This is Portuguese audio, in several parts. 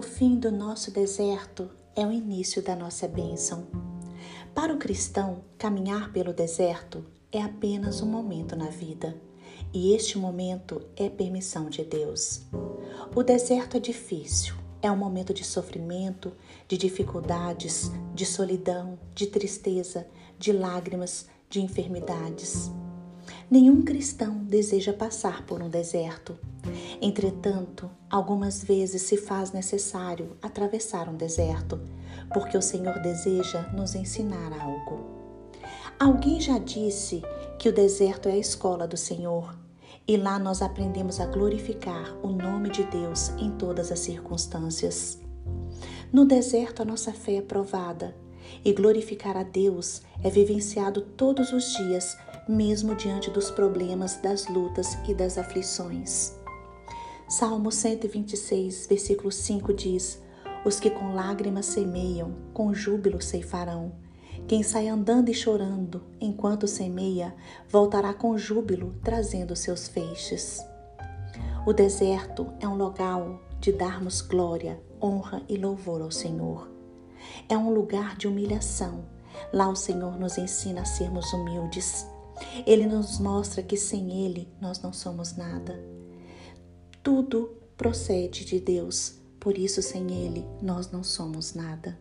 fim do nosso deserto é o início da nossa bênção. Para o cristão, caminhar pelo deserto é apenas um momento na vida, e este momento é permissão de Deus. O deserto é difícil, é um momento de sofrimento, de dificuldades, de solidão, de tristeza, de lágrimas, de enfermidades. Nenhum cristão deseja passar por um deserto. Entretanto, algumas vezes se faz necessário atravessar um deserto, porque o Senhor deseja nos ensinar algo. Alguém já disse que o deserto é a escola do Senhor e lá nós aprendemos a glorificar o nome de Deus em todas as circunstâncias. No deserto, a nossa fé é provada e glorificar a Deus é vivenciado todos os dias, mesmo diante dos problemas, das lutas e das aflições. Salmo 126, versículo 5 diz: Os que com lágrimas semeiam, com júbilo ceifarão. Quem sai andando e chorando enquanto semeia, voltará com júbilo, trazendo seus feixes. O deserto é um local de darmos glória, honra e louvor ao Senhor. É um lugar de humilhação. Lá o Senhor nos ensina a sermos humildes. Ele nos mostra que sem Ele nós não somos nada. Tudo procede de Deus, por isso sem Ele nós não somos nada.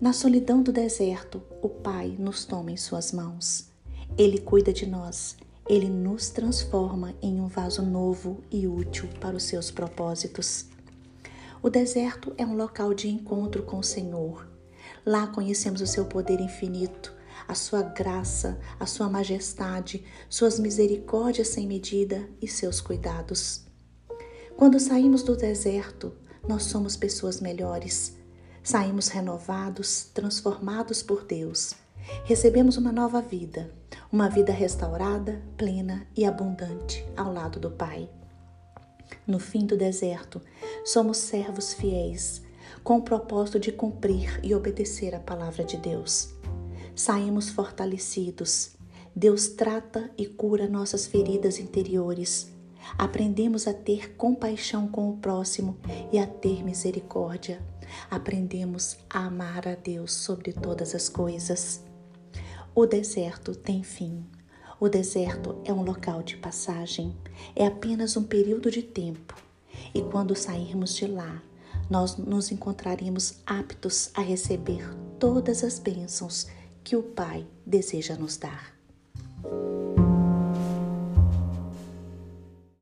Na solidão do deserto, o Pai nos toma em Suas mãos. Ele cuida de nós, ele nos transforma em um vaso novo e útil para os seus propósitos. O deserto é um local de encontro com o Senhor. Lá conhecemos o seu poder infinito, a sua graça, a sua majestade, suas misericórdias sem medida e seus cuidados. Quando saímos do deserto, nós somos pessoas melhores Saímos renovados, transformados por Deus. Recebemos uma nova vida, uma vida restaurada, plena e abundante ao lado do Pai. No fim do deserto, somos servos fiéis, com o propósito de cumprir e obedecer a palavra de Deus. Saímos fortalecidos. Deus trata e cura nossas feridas interiores. Aprendemos a ter compaixão com o próximo e a ter misericórdia aprendemos a amar a Deus sobre todas as coisas. O deserto tem fim. O deserto é um local de passagem, é apenas um período de tempo. E quando sairmos de lá, nós nos encontraremos aptos a receber todas as bênçãos que o Pai deseja nos dar.